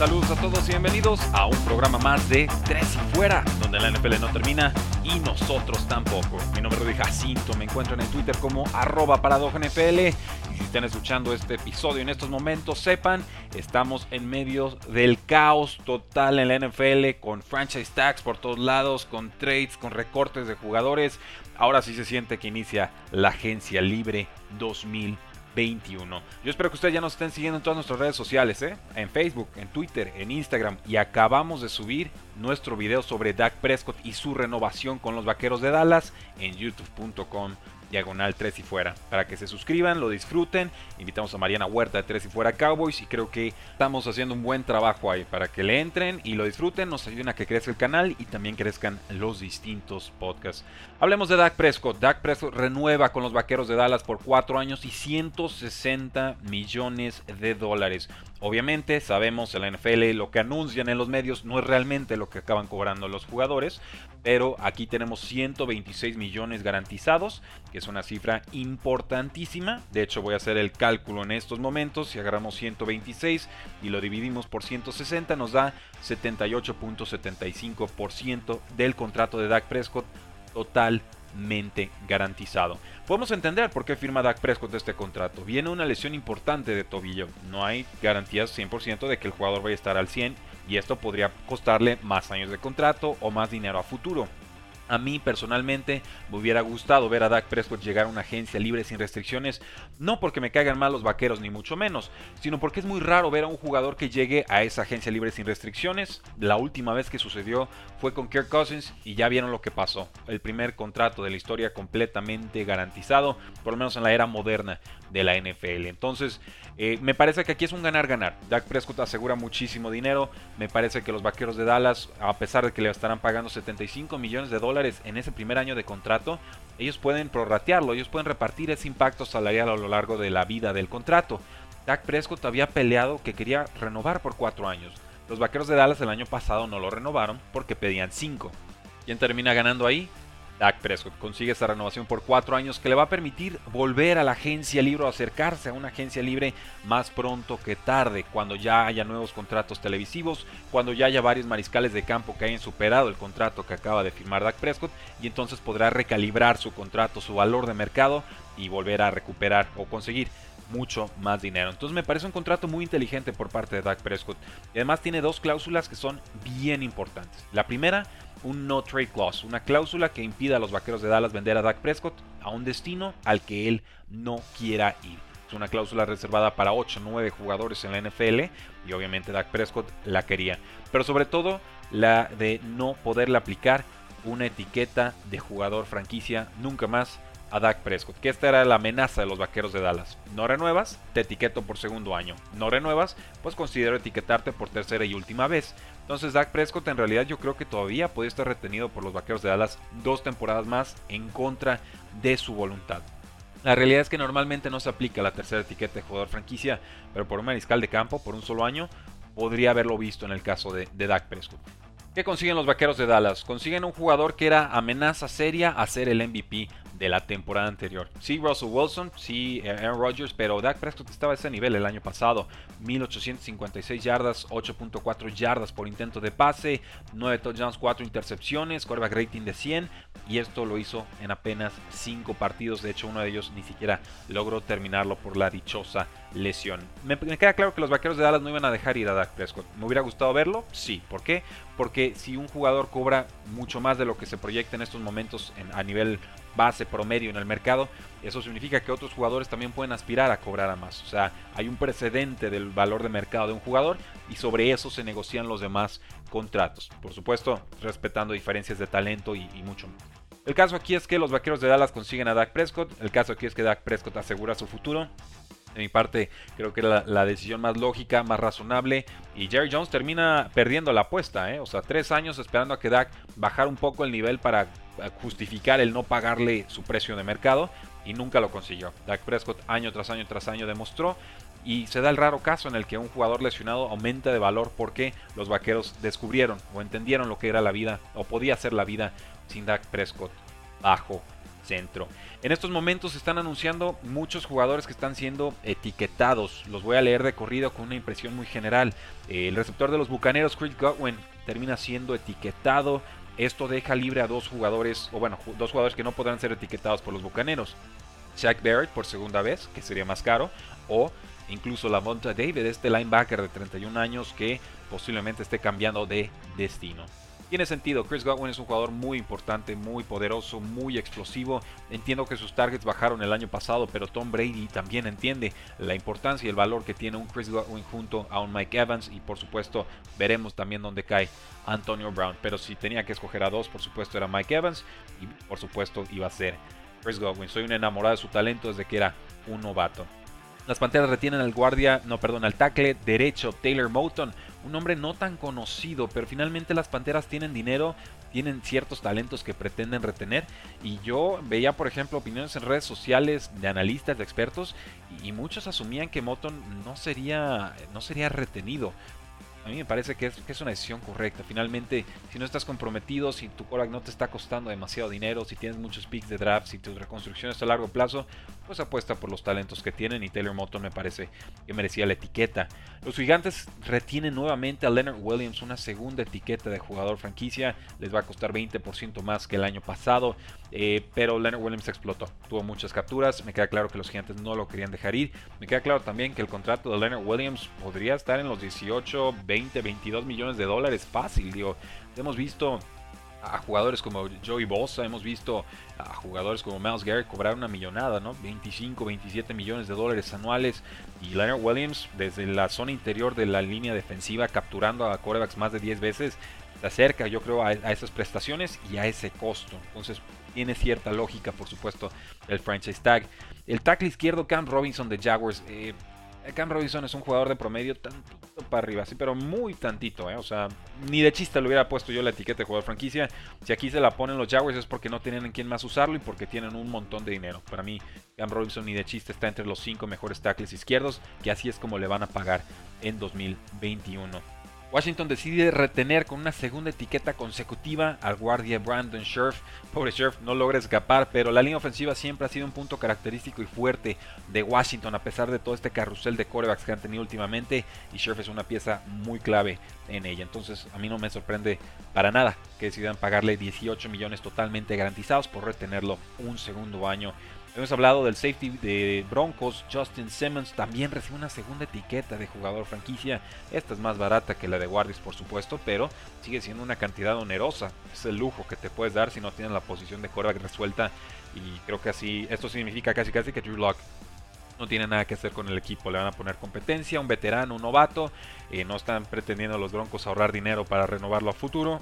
Saludos a todos y bienvenidos a un programa más de Tres y Fuera, donde la NFL no termina y nosotros tampoco. Mi nombre es Jacinto, me encuentran en Twitter como arroba y si están escuchando este episodio en estos momentos, sepan, estamos en medio del caos total en la NFL con franchise tags por todos lados, con trades, con recortes de jugadores. Ahora sí se siente que inicia la agencia libre 2020 21. Yo espero que ustedes ya nos estén siguiendo en todas nuestras redes sociales, ¿eh? en Facebook, en Twitter, en Instagram. Y acabamos de subir nuestro video sobre Dak Prescott y su renovación con los Vaqueros de Dallas en youtube.com diagonal 3 y fuera. Para que se suscriban, lo disfruten. Invitamos a Mariana Huerta de 3 y fuera Cowboys y creo que estamos haciendo un buen trabajo ahí para que le entren y lo disfruten, nos ayuden a que crezca el canal y también crezcan los distintos podcasts. Hablemos de Dak Prescott. Dak Prescott renueva con los Vaqueros de Dallas por 4 años y 160 millones de dólares. Obviamente sabemos en la NFL lo que anuncian en los medios no es realmente lo que acaban cobrando los jugadores, pero aquí tenemos 126 millones garantizados, es una cifra importantísima. De hecho voy a hacer el cálculo en estos momentos, si agarramos 126 y lo dividimos por 160 nos da 78.75% del contrato de Dak Prescott total garantizado. Podemos entender por qué firma Dak Prescott este contrato. Viene una lesión importante de tobillo. No hay garantías 100% de que el jugador vaya a estar al 100 y esto podría costarle más años de contrato o más dinero a futuro. A mí personalmente me hubiera gustado ver a Dak Prescott llegar a una agencia libre sin restricciones, no porque me caigan mal los vaqueros ni mucho menos, sino porque es muy raro ver a un jugador que llegue a esa agencia libre sin restricciones. La última vez que sucedió fue con Kirk Cousins y ya vieron lo que pasó. El primer contrato de la historia completamente garantizado, por lo menos en la era moderna de la NFL. Entonces, eh, me parece que aquí es un ganar-ganar. Dak Prescott asegura muchísimo dinero. Me parece que los vaqueros de Dallas, a pesar de que le estarán pagando 75 millones de dólares en ese primer año de contrato, ellos pueden prorratearlo, ellos pueden repartir ese impacto salarial a lo largo de la vida del contrato. Dak Prescott había peleado que quería renovar por 4 años. Los vaqueros de Dallas el año pasado no lo renovaron porque pedían 5. ¿Quién termina ganando ahí? Dak Prescott consigue esta renovación por cuatro años que le va a permitir volver a la agencia libre o acercarse a una agencia libre más pronto que tarde, cuando ya haya nuevos contratos televisivos, cuando ya haya varios mariscales de campo que hayan superado el contrato que acaba de firmar Dak Prescott y entonces podrá recalibrar su contrato, su valor de mercado y volver a recuperar o conseguir mucho más dinero. Entonces me parece un contrato muy inteligente por parte de Dak Prescott. Y además tiene dos cláusulas que son bien importantes. La primera un no trade clause, una cláusula que impida a los vaqueros de Dallas vender a Dak Prescott a un destino al que él no quiera ir. Es una cláusula reservada para 8 o 9 jugadores en la NFL y obviamente Dak Prescott la quería. Pero sobre todo la de no poderle aplicar una etiqueta de jugador franquicia nunca más a Dak Prescott, que esta era la amenaza de los vaqueros de Dallas. No renuevas, te etiqueto por segundo año. No renuevas, pues considero etiquetarte por tercera y última vez. Entonces Dak Prescott en realidad yo creo que todavía puede estar retenido por los vaqueros de Dallas dos temporadas más en contra de su voluntad. La realidad es que normalmente no se aplica la tercera etiqueta de jugador franquicia, pero por un mariscal de campo, por un solo año, podría haberlo visto en el caso de, de Dak Prescott. ¿Qué consiguen los vaqueros de Dallas? Consiguen un jugador que era amenaza seria a ser el MVP de la temporada anterior. Sí, Russell Wilson, sí, Aaron Rodgers, pero Dak Prescott estaba a ese nivel el año pasado. 1856 yardas, 8.4 yardas por intento de pase, 9 touchdowns, 4 intercepciones, quarterback rating de 100 y esto lo hizo en apenas 5 partidos. De hecho, uno de ellos ni siquiera logró terminarlo por la dichosa lesión. Me, queda claro que los vaqueros de Dallas no iban a dejar ir a Dak Prescott. ¿Me hubiera gustado verlo? Sí. ¿Por qué? Porque si un jugador cobra mucho más de lo que se proyecta en estos momentos a nivel base promedio en el mercado, eso significa que otros jugadores también pueden aspirar a cobrar a más. O sea, hay un precedente del valor de mercado de un jugador y sobre eso se negocian los demás contratos. Por supuesto, respetando diferencias de talento y, y mucho más. El caso aquí es que los vaqueros de Dallas consiguen a Dak Prescott. El caso aquí es que Dak Prescott asegura su futuro. De mi parte, creo que era la, decisión más lógica, más razonable. Y Jerry Jones termina perdiendo la apuesta. ¿eh? O sea, tres años esperando a que Dak bajara un poco el nivel para justificar el no pagarle su precio de mercado. Y nunca lo consiguió. Dak Prescott año tras año tras año demostró. Y se da el raro caso en el que un jugador lesionado aumenta de valor porque los vaqueros descubrieron o entendieron lo que era la vida o podía ser la vida sin Dak Prescott bajo centro. En estos momentos se están anunciando muchos jugadores que están siendo etiquetados. Los voy a leer de corrido con una impresión muy general. El receptor de los Bucaneros, Chris Godwin, termina siendo etiquetado. Esto deja libre a dos jugadores, o bueno, dos jugadores que no podrán ser etiquetados por los Bucaneros. Jack Barrett por segunda vez, que sería más caro, o incluso la Monta David, este linebacker de 31 años que posiblemente esté cambiando de destino. Tiene sentido, Chris Godwin es un jugador muy importante, muy poderoso, muy explosivo. Entiendo que sus targets bajaron el año pasado, pero Tom Brady también entiende la importancia y el valor que tiene un Chris Godwin junto a un Mike Evans y por supuesto veremos también dónde cae Antonio Brown. Pero si tenía que escoger a dos, por supuesto era Mike Evans y por supuesto iba a ser Chris Godwin. Soy un enamorado de su talento desde que era un novato. Las Panteras retienen al guardia, no, perdón, al tackle derecho Taylor Moton, un hombre no tan conocido, pero finalmente las Panteras tienen dinero, tienen ciertos talentos que pretenden retener. Y yo veía, por ejemplo, opiniones en redes sociales de analistas, de expertos, y, muchos asumían que Moton no sería, no sería retenido a mí me parece que es, una decisión correcta. Finalmente, si no estás comprometido, si tu quarterback no te está costando demasiado dinero, si tienes muchos picks de draft, si tu reconstrucción es a largo plazo, pues apuesta por los talentos que tienen y Taylor Moton me parece que merecía la etiqueta. Los gigantes retienen nuevamente a Leonard Williams, una segunda etiqueta de jugador franquicia. Les va a costar 20% más que el año pasado, eh, pero Leonard Williams explotó. Tuvo muchas capturas, me queda claro que los gigantes no lo querían dejar ir. Me queda claro también que el contrato de Leonard Williams podría estar en los 18, 20, 22 millones de dólares fácil. Digo, hemos visto a jugadores como Joey Bosa, hemos visto a jugadores como Miles Garrett cobrar una millonada, ¿no? 25, 27 millones de dólares anuales. Y Leonard Williams, desde la zona interior de la línea defensiva, capturando a corebacks más de 10 veces, se acerca, yo creo, a, esas prestaciones y a ese costo. Entonces, tiene cierta lógica, por supuesto, el franchise tag. El tackle izquierdo, Cam Robinson de Jaguars. Eh, Cam Robinson es un jugador de promedio tantito para arriba, sí, pero muy tantito, ¿eh? O sea, ni de chiste le hubiera puesto yo la etiqueta de jugador franquicia. Si aquí se la ponen los Jaguars es porque no tienen en quién más usarlo y porque tienen un montón de dinero. Para mí, Cam Robinson ni de chiste está entre los 5 mejores tackles izquierdos, que así es como le van a pagar en 2021. Washington decide retener con una segunda etiqueta consecutiva al guardia Brandon Scherf. Pobre Scherf no logra escapar, pero la línea ofensiva siempre ha sido un punto característico y fuerte de Washington a pesar de todo este carrusel de corebacks que han tenido últimamente y Scherf es una pieza muy clave en ella. Entonces a mí no me sorprende para nada que decidan pagarle 18 millones totalmente garantizados por retenerlo un segundo año Hemos hablado del safety de Broncos, Justin Simmons también recibe una segunda etiqueta de jugador franquicia. Esta es más barata que la de Guardias, por supuesto, pero sigue siendo una cantidad onerosa. Es el lujo que te puedes dar si no tienes la posición de quarterback resuelta. Y creo que así, esto significa casi casi que Drew Lock no tiene nada que hacer con el equipo. Le van a poner competencia, un veterano, un novato. Eh, no están pretendiendo los Broncos ahorrar dinero para renovarlo a futuro.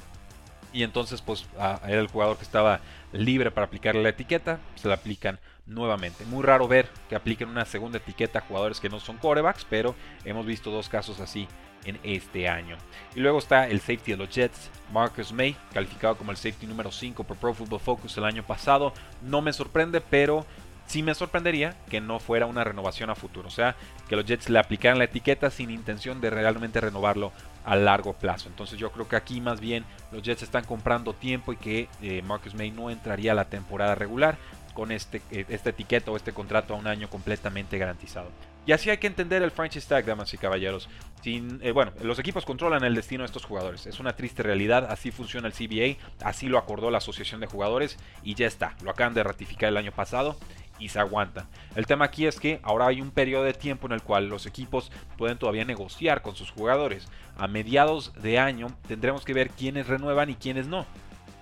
Y entonces, pues, era el jugador que estaba libre para aplicarle la etiqueta. Se la aplican nuevamente. Muy raro ver que apliquen una segunda etiqueta a jugadores que no son corebacks, pero hemos visto dos casos así en este año. Y luego está el safety de los Jets, Marcus May, calificado como el safety número 5 por Pro Football Focus el año pasado. No me sorprende, pero sí me sorprendería que no fuera una renovación a futuro. O sea, que los Jets le aplicaran la etiqueta sin intención de realmente renovarlo a largo plazo. Entonces yo creo que aquí más bien los Jets están comprando tiempo y que eh, Marcus May no entraría a la temporada regular con este, eh, esta etiqueta o este contrato a un año completamente garantizado. Y así hay que entender el franchise tag, damas y caballeros. Sin, eh, bueno, los equipos controlan el destino de estos jugadores. Es una triste realidad, así funciona el CBA, así lo acordó la Asociación de Jugadores y ya está. Lo acaban de ratificar el año pasado y se aguanta. El tema aquí es que ahora hay un periodo de tiempo en el cual los equipos pueden todavía negociar con sus jugadores. A mediados de año tendremos que ver quiénes renuevan y quiénes no.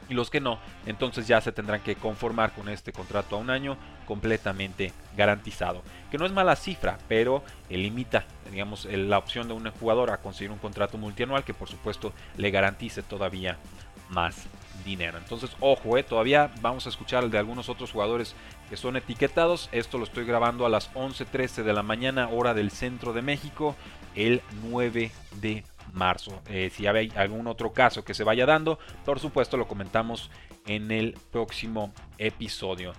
y los que no, entonces ya se tendrán que conformar con este contrato a un año completamente garantizado. Que no es mala cifra, pero limita, digamos, la opción de un jugador a conseguir un contrato multianual que por supuesto le garantice todavía más dinero. Entonces, ojo, eh, todavía vamos a escuchar de algunos otros jugadores que son etiquetados. Esto lo estoy grabando a las 11.13 de la mañana, hora del centro de México, el 9 de marzo. Eh, si hay algún otro caso que se vaya dando, por supuesto lo comentamos en el próximo episodio.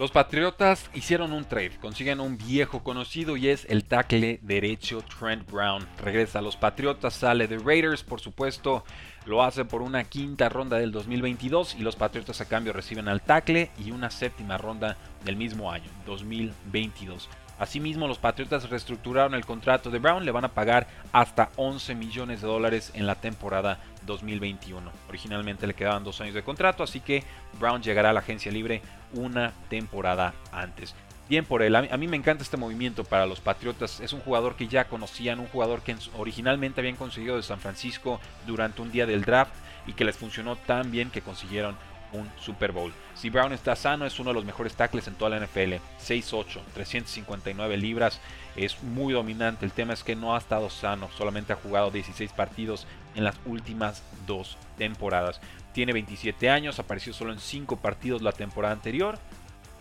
Los Patriotas hicieron un trade, consiguen un viejo conocido y es el tackle derecho Trent Brown. Regresa a los Patriotas, sale de Raiders, por supuesto, lo hace por una quinta ronda del 2022 y los Patriotas a cambio reciben al tackle y una séptima ronda del mismo año, 2022. Asimismo, los Patriotas reestructuraron el contrato de Brown, le van a pagar hasta 11 millones de dólares en la temporada 2021. Originalmente le quedaban dos años de contrato, así que Brown llegará a la agencia libre una temporada antes. Bien por él, a mí, me encanta este movimiento para los Patriotas. Es un jugador que ya conocían, un jugador que originalmente habían conseguido de San Francisco durante un día del draft y que les funcionó tan bien que consiguieron un Super Bowl. Si Brown está sano, es uno de los mejores tackles en toda la NFL. 6'8, 359 libras, es muy dominante. El tema es que no ha estado sano, solamente ha jugado 16 partidos en las últimas dos temporadas. Tiene 27 años, apareció solo en 5 partidos la temporada anterior,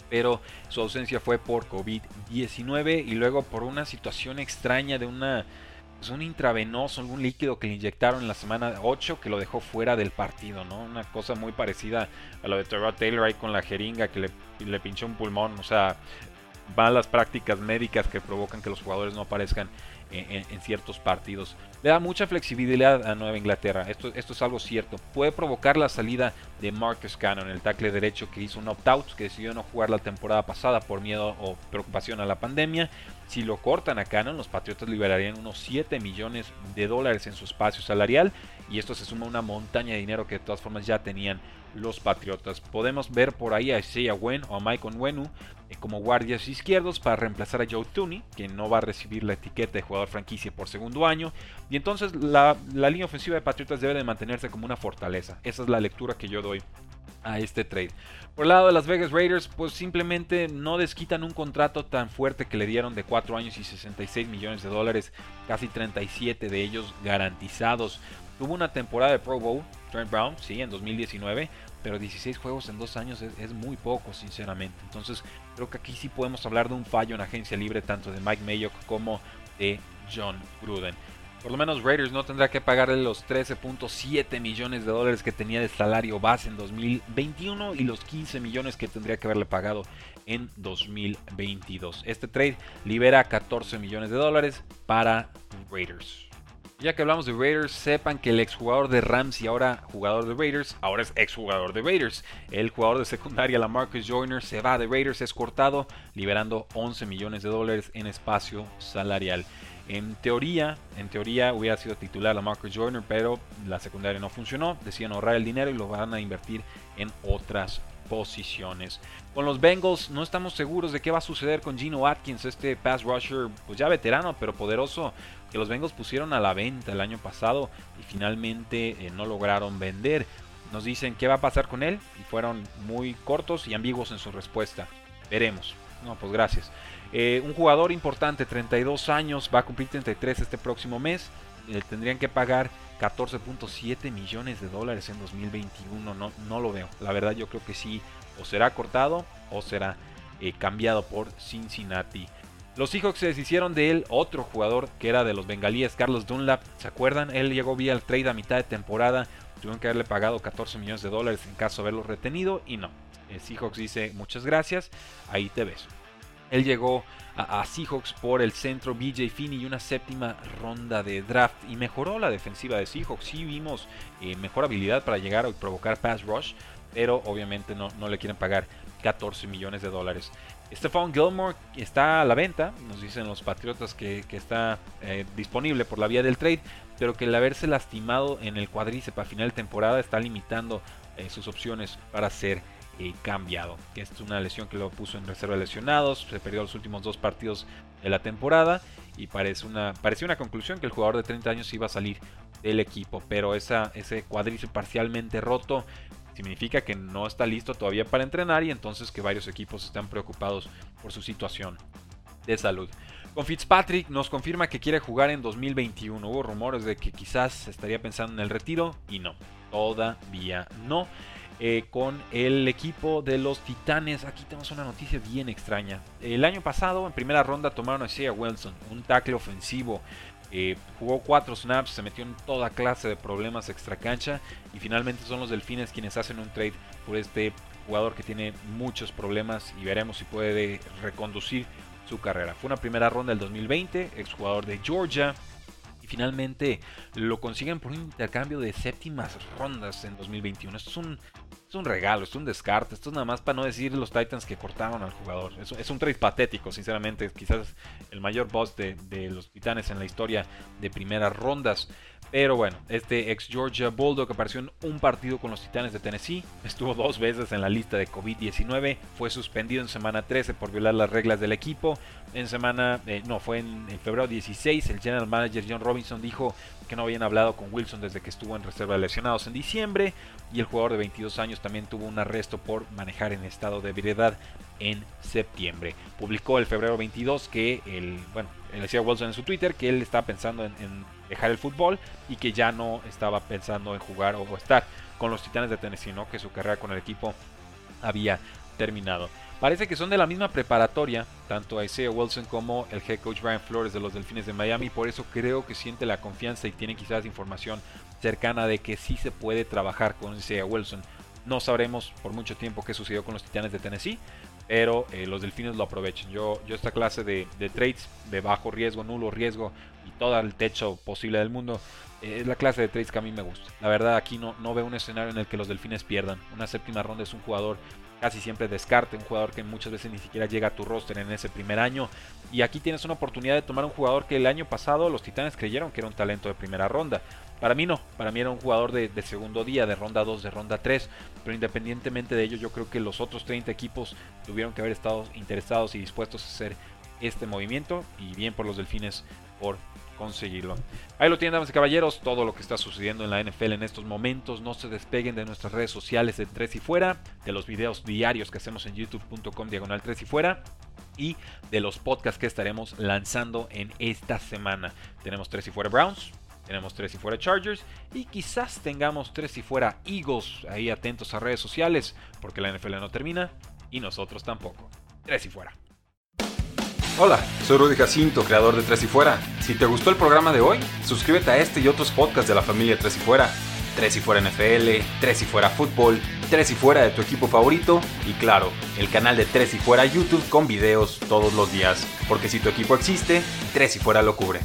pero su ausencia fue por COVID-19 y luego por una situación extraña de una es un intravenoso, algún líquido que le inyectaron en la semana 8 que lo dejó fuera del partido, ¿no? Una cosa muy parecida a lo de Terrell Taylor ahí con la jeringa que le, le pinchó un pulmón, o sea, van las prácticas médicas que provocan que los jugadores no aparezcan en, ciertos partidos. Le da mucha flexibilidad a Nueva Inglaterra. Esto, esto es algo cierto. Puede provocar la salida de Marcus Cannon, el tackle derecho que hizo un opt-out, que decidió no jugar la temporada pasada por miedo o preocupación a la pandemia. Si lo cortan a Cannon, los Patriotas liberarían unos 7 millones de dólares en su espacio salarial. Y esto se suma a una montaña de dinero que de todas formas ya tenían los Patriotas. Podemos ver por ahí a Isaiah Wen o a Mike Onwenu eh, como guardias izquierdos para reemplazar a Joe Tooney, que no va a recibir la etiqueta de jugador franquicia por segundo año. Y entonces la, línea ofensiva de Patriotas debe de mantenerse como una fortaleza. Esa es la lectura que yo doy a este trade. Por el lado de las Vegas Raiders, pues simplemente no desquitan un contrato tan fuerte que le dieron de 4 años y 66 millones de dólares, casi 37 de ellos garantizados. Tuvo una temporada de Pro Bowl, Trent Brown, sí, en 2019, pero 16 juegos en dos años es, muy poco, sinceramente. Entonces, creo que aquí sí podemos hablar de un fallo en agencia libre, tanto de Mike Mayock como de John Gruden. Por lo menos Raiders no tendrá que pagarle los 13.7 millones de dólares que tenía de salario base en 2021 y los 15 millones que tendría que haberle pagado en 2022. Este trade libera 14 millones de dólares para Raiders. Ya que hablamos de Raiders, sepan que el exjugador de Rams y ahora jugador de Raiders, ahora es exjugador de Raiders. El jugador de secundaria, la Marcus Joyner, se va de Raiders, es cortado, liberando 11 millones de dólares en espacio salarial. En teoría, en teoría hubiera sido titular la Marcus Joyner, pero la secundaria no funcionó. Decían ahorrar el dinero y lo van a invertir en otras posiciones. Con los Bengals no estamos seguros de qué va a suceder con Gino Atkins, este pass rusher, pues ya veterano, pero poderoso que los Bengals pusieron a la venta el año pasado y finalmente eh, no lograron vender. Nos dicen qué va a pasar con él y fueron muy cortos y ambiguos en su respuesta. Veremos. No, pues gracias. Eh, un jugador importante, 32 años, va a cumplir 33 este próximo mes. Le tendrían que pagar 14.7 millones de dólares en 2021. No, no lo veo. La verdad yo creo que sí, o será cortado o será eh, cambiado por Cincinnati. Los Seahawks se deshicieron de él, otro jugador que era de los bengalíes, Carlos Dunlap. ¿Se acuerdan? Él llegó vía el trade a mitad de temporada. Tuvieron que haberle pagado 14 millones de dólares en caso de haberlo retenido y no. El Seahawks dice muchas gracias, ahí te ves. Él llegó a, Seahawks por el centro BJ Finney y una séptima ronda de draft y mejoró la defensiva de Seahawks. Sí vimos eh, mejor habilidad para llegar y provocar pass rush, pero obviamente no, no le quieren pagar 14 millones de dólares. Stephon Gilmore está a la venta, nos dicen los Patriotas que, está eh, disponible por la vía del trade, pero que el haberse lastimado en el cuadríceps a final de temporada está limitando eh, sus opciones para ser eh, cambiado. Es una lesión que lo puso en reserva lesionados, se perdió los últimos dos partidos de la temporada y parece una, parecía una conclusión que el jugador de 30 años iba a salir del equipo, pero esa, ese cuadríceps parcialmente roto significa que no está listo todavía para entrenar y entonces que varios equipos están preocupados por su situación de salud. Con Fitzpatrick nos confirma que quiere jugar en 2021. Hubo rumores de que quizás estaría pensando en el retiro y no, todavía no. Eh, con el equipo de los Titanes. Aquí tenemos una noticia bien extraña. El año pasado, en primera ronda, tomaron a Isaiah Wilson, un tackle ofensivo. Eh, jugó cuatro snaps, se metió en toda clase de problemas extra cancha y finalmente son los Delfines quienes hacen un trade por este jugador que tiene muchos problemas y veremos si puede reconducir su carrera. Fue una primera ronda del 2020, exjugador de Georgia, finalmente lo consiguen por un intercambio de séptimas rondas en 2021. Esto es un, es un regalo, es un descarte. Esto es nada más para no decir los Titans que cortaron al jugador. Es, un trade patético, sinceramente. Quizás el mayor boss de, de los Titanes en la historia de primeras rondas. Pero bueno, este ex Georgia Bulldog apareció en un partido con los Titanes de Tennessee, estuvo dos veces en la lista de COVID-19, fue suspendido en semana 13 por violar las reglas del equipo. En semana, eh, no, fue en, febrero 16, el general manager John Robinson dijo que no habían hablado con Wilson desde que estuvo en reserva de lesionados en diciembre y el jugador de 22 años también tuvo un arresto por manejar en estado de ebriedad en septiembre. Publicó el febrero 22 que el, bueno, decía Wilson en su Twitter que él estaba pensando en dejar el fútbol y que ya no estaba pensando en jugar o estar con los Titanes de Tennessee, ¿no? que su carrera con el equipo había terminado. Parece que son de la misma preparatoria, tanto Isaiah Wilson como el head coach Brian Flores de los Delfines de Miami, por eso creo que siente la confianza y tiene quizás información cercana de que sí se puede trabajar con Isaiah Wilson. No sabremos por mucho tiempo qué sucedió con los Titanes de Tennessee, pero eh, los Delfines lo aprovechan. Yo, yo esta clase de, de trades de bajo riesgo, nulo riesgo, todo el techo posible del mundo. Eh, es la clase de trades que a mí me gusta. La verdad, aquí no, no veo un escenario en el que los delfines pierdan. Una séptima ronda es un jugador casi siempre descarte, un jugador que muchas veces ni siquiera llega a tu roster en ese primer año. Y aquí tienes una oportunidad de tomar un jugador que el año pasado los Titanes creyeron que era un talento de primera ronda. Para mí no, para mí era un jugador de, segundo día, de ronda 2, de ronda 3, pero independientemente de ello yo creo que los otros 30 equipos tuvieron que haber estado interesados y dispuestos a hacer este movimiento y bien por los delfines por conseguirlo. Ahí lo tienen, damas y caballeros, todo lo que está sucediendo en la NFL en estos momentos. No se despeguen de nuestras redes sociales de Tres y Fuera, de los videos diarios que hacemos en youtube.com diagonal Tres y Fuera y de los podcasts que estaremos lanzando en esta semana. Tenemos Tres y Fuera Browns, tenemos Tres y Fuera Chargers y quizás tengamos Tres y Fuera Eagles. Ahí atentos a redes sociales porque la NFL no termina y nosotros tampoco. Tres y Fuera. Hola, soy Rudy Jacinto, creador de Tres y Fuera. Si te gustó el programa de hoy, suscríbete a este y otros podcasts de la familia Tres y Fuera. Tres y Fuera NFL, Tres y Fuera Fútbol, Tres y Fuera de tu equipo favorito y claro, el canal de Tres y Fuera YouTube con videos todos los días. Porque si tu equipo existe, Tres y Fuera lo cubre.